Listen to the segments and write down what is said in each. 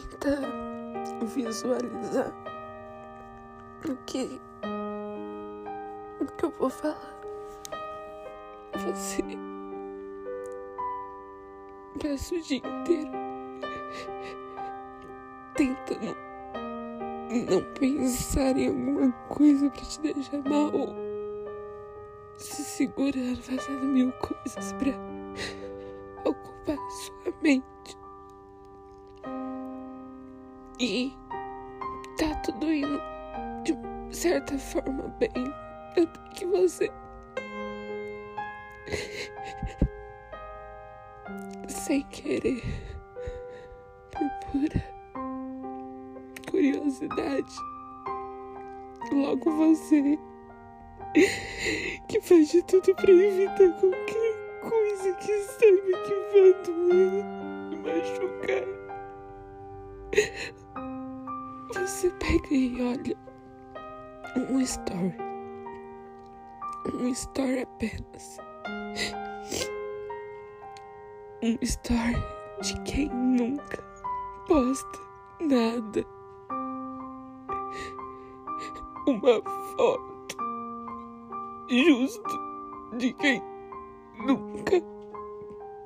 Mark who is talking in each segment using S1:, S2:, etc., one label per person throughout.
S1: tenta visualizar o que, o que eu vou falar. Você passa o dia inteiro tentando não pensar em alguma coisa pra te deixar mal, se segurando, fazendo mil coisas pra ocupar sua mente. E tá tudo indo de certa forma bem, até que você. Sem querer, por pura curiosidade, logo você, que faz de tudo pra evitar qualquer coisa que saiba e olha um story. Um story apenas. Um story de quem nunca posta nada. Uma foto justo de quem nunca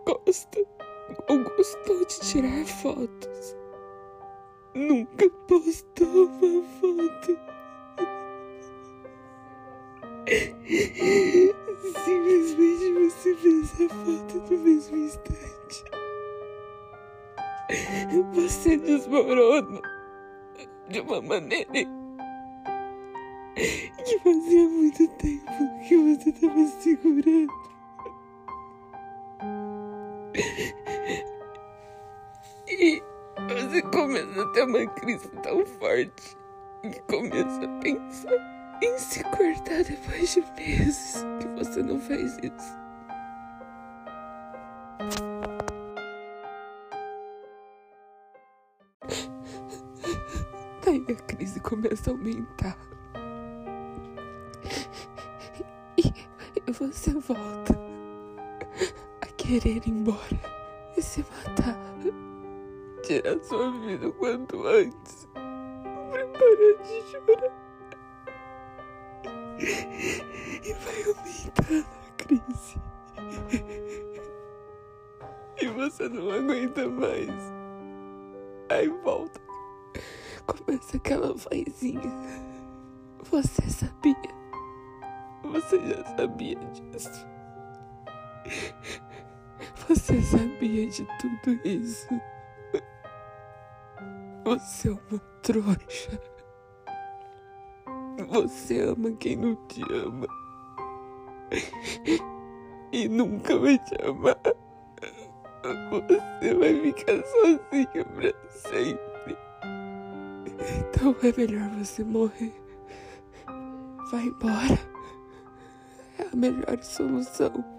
S1: gosta ou gostou de tirar fotos. Nunca postou uma foto. Simplesmente você vê essa foto no mesmo instante. Você desmorona de uma maneira que fazia muito tempo que você estava segurando. E você começa a ter uma crise tão forte que começa a pensar em se cortar depois de meses que você não faz isso. Daí a crise começa a aumentar. E você volta a querer ir embora e se matar tirar sua vida o quanto antes. Pra parar de chorar. E vai aumentando a crise. E você não aguenta mais. Aí volta. Começa aquela vozinha. Você sabia. Você já sabia disso. Você sabia de tudo isso. Você é uma trouxa. Você ama quem não te ama. E nunca vai te amar. Você vai ficar sozinha pra sempre. Então é melhor você morrer. Vai embora. É a melhor solução.